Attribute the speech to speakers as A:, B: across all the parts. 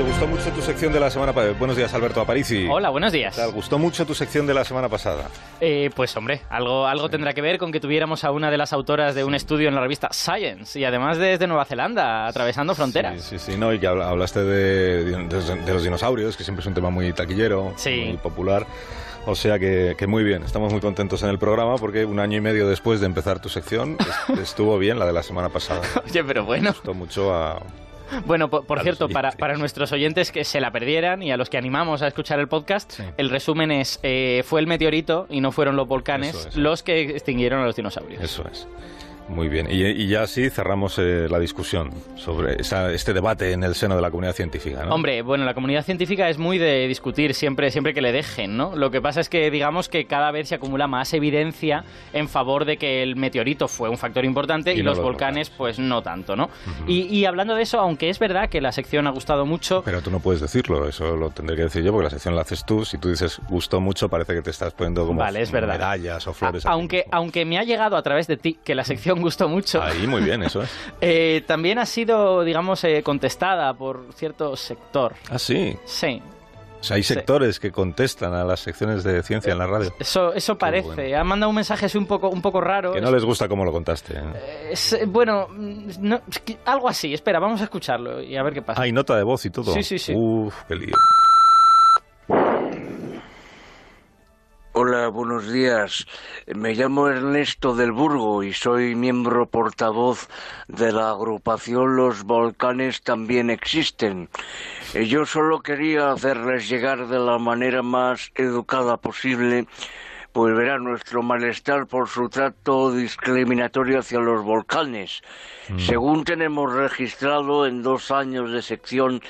A: Oye, gustó mucho tu sección de la semana pasada. Buenos días, Alberto Aparici.
B: Hola, buenos días.
A: ¿Te gustó mucho tu sección de la semana pasada?
B: Eh, pues hombre, algo, algo tendrá que ver con que tuviéramos a una de las autoras de un estudio en la revista Science y además desde Nueva Zelanda, atravesando fronteras.
A: Sí, sí, sí, no, y que habla- hablaste de, de- de los dinosaurios, que siempre es un tema muy taquillero,
B: Sí.
A: muy popular. O sea que, que muy bien, estamos muy contentos en el programa porque un año y medio después de empezar tu sección est- estuvo bien la de la semana pasada.
B: Oye, pero bueno.
A: Gustó mucho a...
B: Bueno, por, por cierto, para, para nuestros oyentes que se la perdieran y a los que animamos a escuchar el podcast,
A: Sí.
B: el resumen es, eh, fue el meteorito y no fueron los volcanes
A: Eso
B: los que extinguieron a los dinosaurios.
A: Eso es. Muy bien. Y, y ya así cerramos eh, la discusión sobre esa- este debate en el seno de la comunidad científica. ¿no?
B: Hombre, bueno, la comunidad científica es muy de discutir siempre, siempre que le dejen, ¿no? Lo que pasa es que digamos que cada vez se acumula más evidencia en favor de que el meteorito fue un factor importante y,
A: Y no
B: los,
A: los
B: volcanes, pues no tanto, ¿no? y, y hablando de eso, aunque es verdad que la sección ha gustado mucho,
A: Pero tú no puedes decirlo, eso lo tendré que decir yo porque la sección la haces tú. Si tú dices gustó mucho, parece que te estás poniendo como
B: Vale, es
A: medallas o flores.
B: a- aunque, aunque me ha llegado a través de ti que la sección gustó mucho,
A: Ahí, muy bien, eso es.
B: eh, también ha sido, digamos, eh, contestada por cierto sector.
A: Ah, sí.
B: Sí,
A: O sea, hay
B: Sí.
A: sectores que contestan a las secciones de ciencia en la radio.
B: eso, eso parece.
A: bueno.
B: Ha mandado un mensaje así un poco, un poco raro.
A: Que no les gusta cómo lo contaste. ¿eh?
B: Es, eh, bueno, no, algo así. Espera, vamos a escucharlo y a ver qué pasa.
A: Hay nota de voz y todo.
B: Sí, sí, sí.
A: Uf, qué lío.
C: Hola, buenos días. Me llamo Ernesto del Burgo y soy miembro portavoz de la agrupación Los Volcanes también existen. Eh, Yo solo quería hacerles llegar de la manera más educada posible pues verá nuestro malestar por su trato discriminatorio hacia los volcanes. Según tenemos registrado en dos años de sección,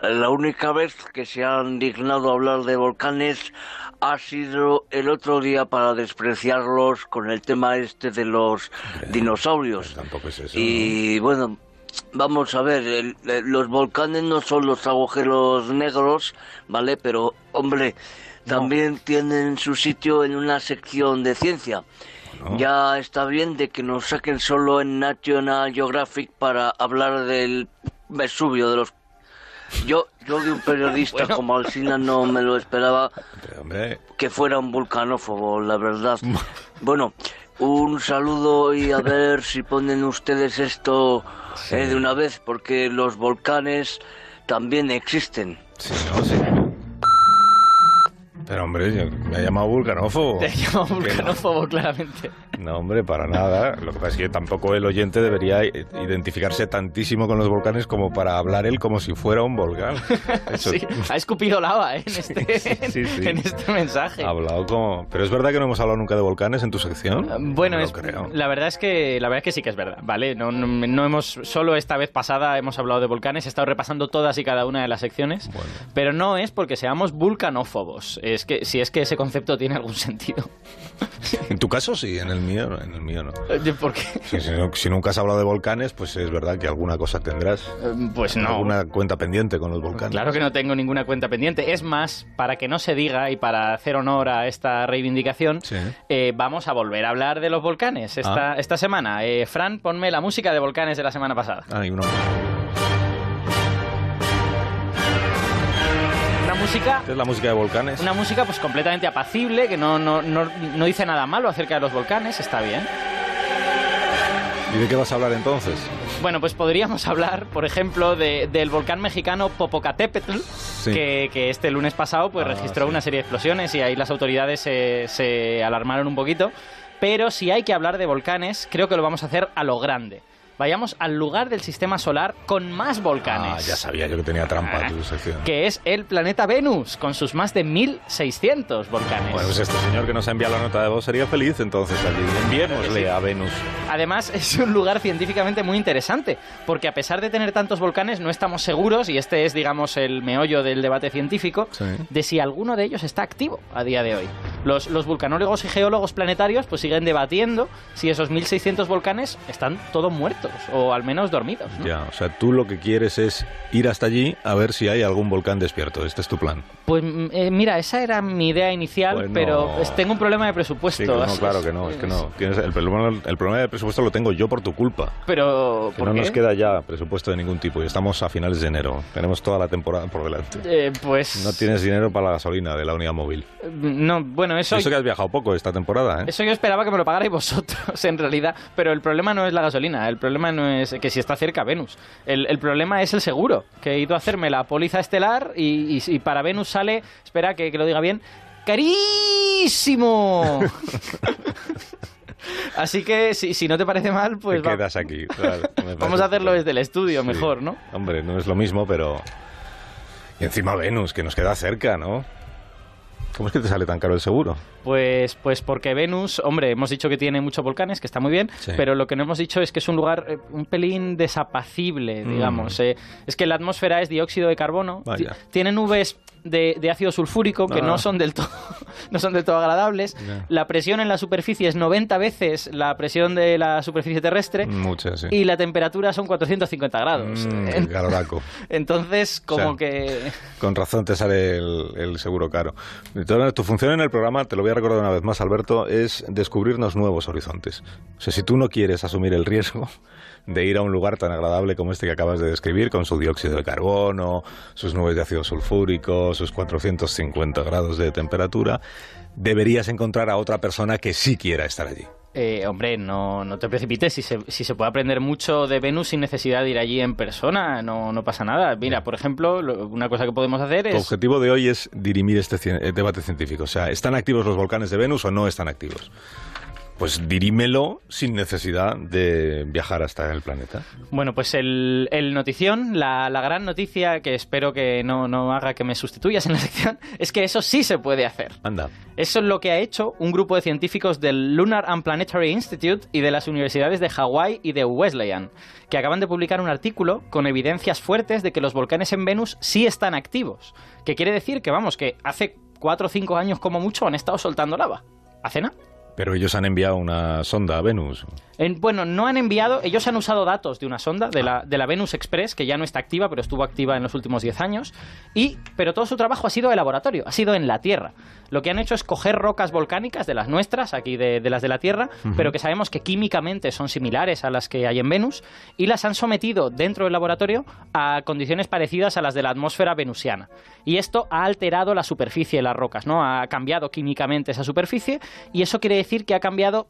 C: la única vez que se han dignado hablar de volcanes ha sido el otro día para despreciarlos con el tema este de los dinosaurios.
A: Tampoco es eso.
C: Y bueno, vamos a ver, el- el- los volcanes no son los agujeros negros, ¿vale? Pero, hombre, también tienen su sitio en una sección de ciencia.
A: ¿no?
C: Ya está bien de que nos saquen solo en National Geographic para hablar del Vesubio, de los... Yo, yo de un periodista como Alsina no me lo esperaba
A: hombre,
C: que fuera un vulcanófobo, la verdad. Bueno, un saludo y a ver si ponen ustedes esto eh, de una vez, porque los volcanes también existen.
A: sí, no, sí. Pero, hombre, me ha llamado vulcanófobo.
B: Te
A: Que no.
B: vulcanófobo, claramente.
A: No, hombre, para nada. Lo que pasa es que tampoco el oyente debería identificarse tantísimo con los volcanes como para hablar él como si fuera un volcán. Eso
B: Sí, ha escupido lava ¿eh? en, este,
A: Sí, sí.
B: en este mensaje.
A: ha hablado como... Pero es verdad que no hemos hablado nunca de volcanes en tu sección.
B: Bueno,
A: No
B: es,
A: creo.
B: la verdad es que la verdad es que sí que es verdad, ¿vale? No, no, no hemos solo esta vez pasada hemos hablado de volcanes, he estado repasando todas y cada una de las secciones,
A: Bueno.
B: pero no es porque seamos vulcanófobos, es que si es que ese concepto tiene algún sentido.
A: En tu caso sí, en el mío, en el mío no.
B: ¿Por qué?
A: Si, si si nunca has hablado de volcanes, pues es verdad que alguna cosa tendrás.
B: Eh, Pues no.
A: Alguna cuenta pendiente con los volcanes.
B: Claro que no tengo ninguna cuenta pendiente. Es más, para que no se diga y para hacer honor a esta reivindicación,
A: Sí.
B: eh, vamos a volver a hablar de los volcanes esta,
A: Ah.
B: esta semana. Eh, Fran, ponme la música de volcanes de la semana pasada.
A: Ah, y uno.
B: Música
A: ¿Qué es la música de volcanes?
B: Una música pues completamente apacible, que no, no, no, no dice nada malo acerca de los volcanes, está bien.
A: ¿Y de qué vas a hablar entonces?
B: Bueno, pues podríamos hablar, por ejemplo, de- del volcán mexicano Popocatépetl, que, que este lunes pasado pues
A: Ah,
B: registró
A: sí.
B: una serie de explosiones y ahí las autoridades se, se alarmaron un poquito. Pero si hay que hablar de volcanes, creo que lo vamos a hacer a lo grande. Vayamos al lugar del sistema solar con más volcanes.
A: Ah, ya sabía yo que tenía trampa tu sección.
B: Que es el planeta Venus, con sus más de 1600 volcanes.
A: Bueno, pues este señor que nos ha enviado la nota de voz sería feliz entonces allí. Enviémosle a Venus.
B: Además, es un lugar científicamente muy interesante, porque a pesar de tener tantos volcanes, no estamos seguros, y este es, digamos, el meollo del debate científico,
A: Sí.
B: de si alguno de ellos está activo a día de hoy. Los, los vulcanólogos y geólogos planetarios pues siguen debatiendo si esos 1.600 volcanes están todos muertos o al menos dormidos. ¿no?
A: Ya, o sea, tú lo que quieres es ir hasta allí a ver si hay algún volcán despierto. Este es tu plan.
B: Pues mm, eh, mira, esa era mi idea inicial, pero pues, tengo un problema de presupuesto.
A: Sí, no, claro que no, es que no. Tienes el, problema, el problema de presupuesto lo tengo yo por tu culpa.
B: Pero,
A: Que
B: ¿por
A: no
B: qué?
A: nos queda ya presupuesto de ningún tipo y estamos a finales de enero. Tenemos toda la temporada por delante.
B: Eh, pues...
A: No tienes dinero para la gasolina de la unidad móvil.
B: No, bueno, eso...
A: Eso que has viajado poco esta temporada, ¿eh?
B: Eso yo esperaba que me lo pagarais vosotros, en realidad. Pero el problema no es la gasolina, el problema no es que si está cerca Venus. El, el problema es el seguro, que he ido a hacerme la póliza estelar y, y- y para Venus sale, espera que, que lo diga bien, carísimo. Así que si, si no te parece mal, pues
A: Te
B: va-
A: quedas aquí.
B: vamos a hacerlo desde el estudio,
A: Sí.
B: mejor, ¿no?
A: Hombre, no es lo mismo, pero... Y encima Venus, que nos queda cerca, ¿no? ¿Cómo es que te sale tan caro el seguro?
B: Pues, pues porque Venus, hombre, hemos dicho que tiene muchos volcanes, que está muy bien,
A: Sí.
B: pero lo que no hemos dicho es que es un lugar eh, un pelín desapacible,
A: Mm.
B: digamos. eh. es que la atmósfera es dióxido de carbono, tiene nubes de, de ácido sulfúrico que
A: Ah.
B: no son del todo no son del todo agradables. La presión en la superficie es 90 veces la presión de la superficie terrestre.
A: Sí.
B: Y la temperatura son 450 grados.
A: Mm, caloraco.
B: Entonces, como
A: O sea,
B: que...
A: Con razón te sale el, el seguro caro. Tu función en el programa, te lo voy a recordar una vez más, Alberto, es descubrirnos nuevos horizontes. O sea, si tú no quieres asumir el riesgo de ir a un lugar tan agradable como este que acabas de describir, con su dióxido de carbono, sus nubes de ácido sulfúrico, sus 450 grados de temperatura, deberías encontrar a otra persona que sí quiera estar allí.
B: Eh, hombre, no, no te precipites. Si se, si se puede aprender mucho de Venus sin necesidad de ir allí en persona, no, no pasa nada. Mira, por ejemplo, lo- una cosa que podemos hacer
A: Tu
B: es...
A: objetivo de hoy es dirimir este cien- eh, debate científico. O sea, ¿están activos los volcanes de Venus o no están activos? Pues dirímelo sin necesidad de viajar hasta el planeta.
B: Bueno, pues el, el notición, la, la gran noticia que espero que no, no haga que me sustituyas en la sección, es que eso sí se puede hacer.
A: Anda.
B: Eso es lo que ha hecho un grupo de científicos del Lunar and Planetary Institute y de las universidades de Hawái y de Wesleyan, que acaban de publicar un artículo con evidencias fuertes de que los volcanes en Venus sí están activos. Que quiere decir que, vamos, que hace cuatro o cinco años como mucho han estado soltando lava. ¿Hace nada?
A: Pero ellos han enviado una sonda a Venus.
B: En- bueno, no han enviado, ellos han usado datos de una sonda, de la, de la Venus Express, que ya no está activa, pero estuvo activa en los últimos 10 años, y, pero todo su trabajo ha sido de laboratorio, ha sido en la Tierra. Lo que han hecho es coger rocas volcánicas de las nuestras, aquí de, de las de la Tierra, pero que sabemos que químicamente son similares a las que hay en Venus, y las han sometido dentro del laboratorio a condiciones parecidas a las de la atmósfera venusiana. Y esto ha alterado la superficie de las rocas, ¿no? Ha cambiado químicamente esa superficie, y eso quiere decir que ha cambiado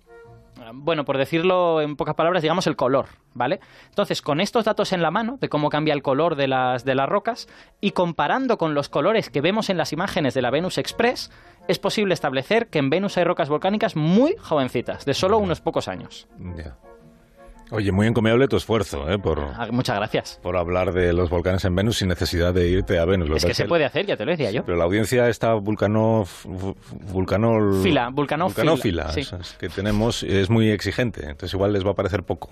B: bueno, por decirlo en pocas palabras, digamos el color, ¿vale? Entonces, con estos datos en la mano, de cómo cambia el color de las, de las rocas, y comparando con los colores que vemos en las imágenes de la Venus Express, es posible establecer que en Venus hay rocas volcánicas muy jovencitas, de solo unos pocos años.
A: Ya. Oye, muy encomiable tu esfuerzo, ¿eh? Por,
B: Ah, Muchas gracias.
A: por hablar de los volcanes en Venus sin necesidad de irte a Venus. Lo
B: Es que se puede hacer, ya te lo decía yo.
A: Pero la audiencia está vulcano, vulcanol,
B: Fila, vulcanófila,
A: vulcanófila,
B: sí.
A: esas que tenemos es muy exigente, entonces igual les va a parecer poco.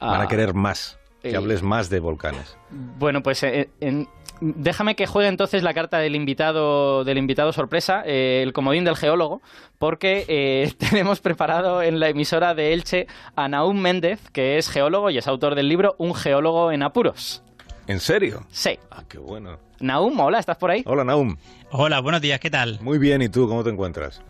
A: Van a
B: Ah,
A: querer más, que
B: eh,
A: hables más de volcanes.
B: Bueno, pues eh, en- déjame que juegue entonces la carta del invitado del invitado sorpresa, eh, el comodín del geólogo, porque eh, tenemos preparado en la emisora de Elche a Naum Méndez, que es geólogo y es autor del libro Un geólogo en apuros.
A: ¿En serio?
B: Sí.
A: Ah, qué bueno.
B: Naum, hola, ¿estás por ahí?
A: Hola, Naum.
D: Hola, buenos días, ¿qué tal?
A: Muy bien, ¿y tú cómo te encuentras?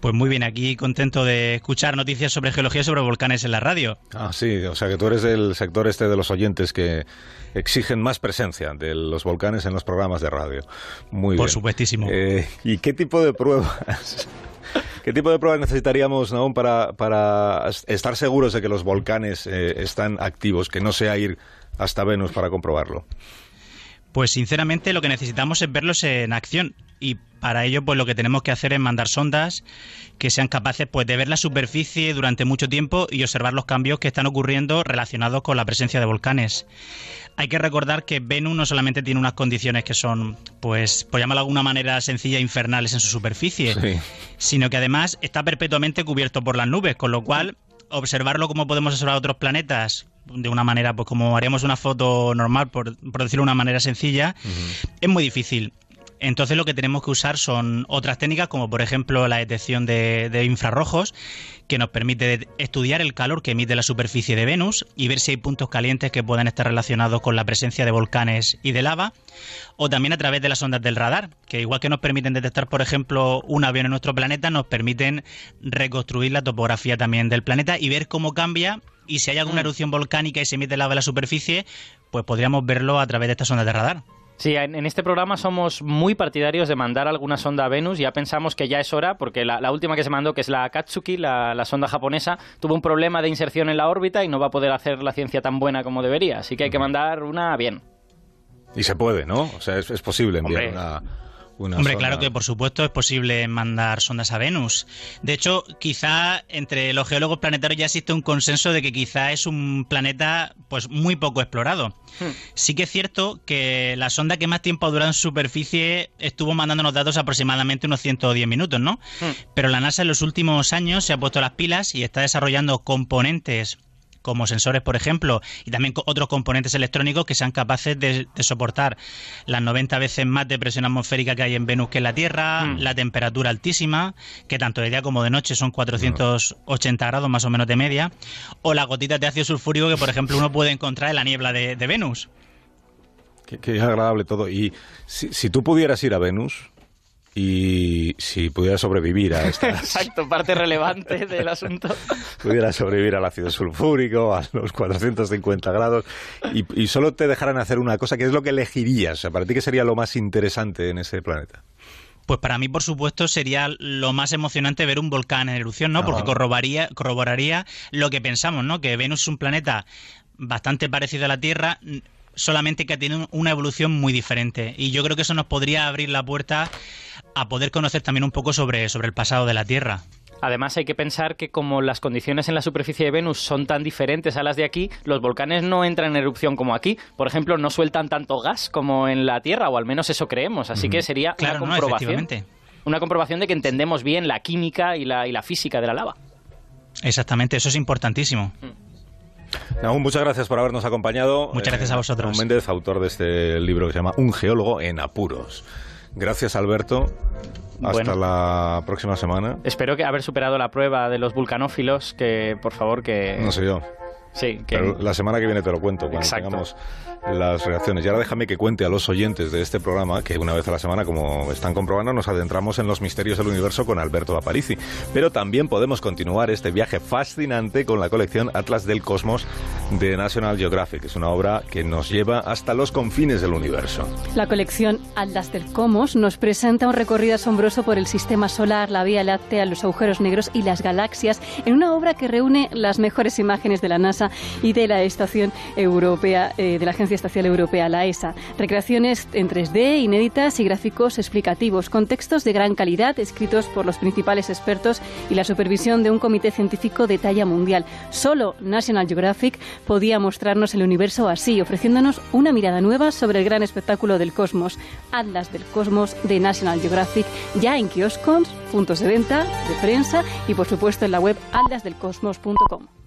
D: Pues muy bien, aquí contento de escuchar noticias sobre geología y sobre volcanes en la radio.
A: Ah, sí, o sea que tú eres del sector este de los oyentes que exigen más presencia de los volcanes en los programas de radio. Muy
D: Por
A: bien.
D: supuestísimo.
A: Eh, ¿Y qué tipo de pruebas? ¿Qué tipo de pruebas necesitaríamos, Naum, para, para estar seguros de que los volcanes eh, están activos, que no sea ir hasta Venus para comprobarlo?
D: Pues sinceramente lo que necesitamos es verlos en acción y para ello pues lo que tenemos que hacer es mandar sondas que sean capaces pues de ver la superficie durante mucho tiempo y observar los cambios que están ocurriendo relacionados con la presencia de volcanes. Hay que recordar que Venus no solamente tiene unas condiciones que son pues por llamarlo de alguna manera sencilla infernales en su superficie,
A: Sí.
D: sino que además está perpetuamente cubierto por las nubes, con lo cual observarlo como podemos observar otros planetas de una manera, pues como haríamos una foto normal, por, por decirlo de una manera sencilla, es muy difícil. Entonces lo que tenemos que usar son otras técnicas como por ejemplo la detección de, de infrarrojos que nos permite estudiar el calor que emite la superficie de Venus y ver si hay puntos calientes que puedan estar relacionados con la presencia de volcanes y de lava, o también a través de las ondas del radar, que igual que nos permiten detectar, por ejemplo, un avión en nuestro planeta, nos permiten reconstruir la topografía también del planeta y ver cómo cambia y si hay alguna
B: Mm.
D: erupción volcánica y se emite lava en la superficie, pues podríamos verlo a través de estas ondas de radar.
B: Sí, en, en este programa somos muy partidarios de mandar alguna sonda a Venus. Ya pensamos que ya es hora, porque la, la última que se mandó, que es la Akatsuki, la, la sonda japonesa, tuvo un problema de inserción en la órbita y no va a poder hacer la ciencia tan buena como debería. Así que hay que mandar una bien.
A: Y se puede, ¿no? O sea, es, es posible enviar
D: Hombre.
A: una, una
D: Hombre,
A: sonda.
D: claro que por supuesto es posible mandar sondas a Venus. De hecho, quizá entre los geólogos planetarios ya existe un consenso de que quizá es un planeta pues muy poco explorado. Sí que es cierto que la sonda que más tiempo ha durado en superficie estuvo mandándonos datos aproximadamente unos 110 minutos, ¿no? Pero la NASA en los últimos años se ha puesto las pilas y está desarrollando componentes como sensores, por ejemplo, y también otros componentes electrónicos que sean capaces de, de soportar las 90 veces más de presión atmosférica que hay en Venus que en la Tierra,
B: Mm.
D: la temperatura altísima, que tanto de día como de noche son 480 grados más o menos de media, o las gotitas de ácido sulfúrico que, por ejemplo, uno puede encontrar en la niebla de, de Venus.
A: Qué, qué agradable todo. Y si, si tú pudieras ir a Venus y si pudieras sobrevivir a estas...
B: Exacto, parte relevante del asunto.
A: pudieras sobrevivir al ácido sulfúrico, a los 450 grados, y, y solo te dejaran hacer una cosa, ¿qué es lo que elegirías? O sea, ¿Para ti qué sería lo más interesante en ese planeta?
D: Pues para mí, por supuesto, sería lo más emocionante ver un volcán en erupción, ¿no? Porque
A: Ajá.
D: corroboraría, corroboraría lo que pensamos, ¿no? Que Venus es un planeta bastante parecido a la Tierra, solamente que tiene un- una evolución muy diferente. Y yo creo que eso nos podría abrir la puerta a poder conocer también un poco sobre, sobre el pasado de la Tierra.
B: Además, hay que pensar que como las condiciones en la superficie de Venus son tan diferentes a las de aquí, los volcanes no entran en erupción como aquí. Por ejemplo, no sueltan tanto gas como en la Tierra, o al menos eso creemos. Así que sería
D: Claro,
B: una comprobación. Una comprobación de que entendemos bien la química y la, y la física de la lava.
D: Exactamente, eso es importantísimo.
A: Nahum, muchas gracias por habernos acompañado.
D: Muchas gracias a vosotros.
A: Nahum Méndez, autor de este libro que se llama Un geólogo en apuros. Gracias, Alberto. Hasta
B: Bueno.
A: la próxima semana.
B: Espero que haber superado la prueba de los vulcanófilos, que por favor que...
A: No sé yo.
B: Sí, que...
A: Pero la semana que viene te lo cuento, cuando
B: Exacto.
A: tengamos las reacciones. Y ahora déjame que cuente a los oyentes de este programa que una vez a la semana, como están comprobando, nos adentramos en los misterios del universo con Alberto Aparici. Pero también podemos continuar este viaje fascinante con la colección Atlas del Cosmos de National Geographic. Es una obra que nos lleva hasta los confines del universo.
E: La colección Atlas del Cosmos nos presenta un recorrido asombroso por el sistema solar, la Vía Láctea, los agujeros negros y las galaxias en una obra que reúne las mejores imágenes de la NASA y de la Estación Europea, eh, de la Agencia Espacial Europea, la ESA. Recreaciones en 3D, inéditas y gráficos explicativos, con textos de gran calidad escritos por los principales expertos y la supervisión de un comité científico de talla mundial. Solo National Geographic podía mostrarnos el universo así, ofreciéndonos una mirada nueva sobre el gran espectáculo del cosmos. Atlas del Cosmos de National Geographic, ya en kioscos, puntos de venta, de prensa y por supuesto en la web atlasdelcosmos.com.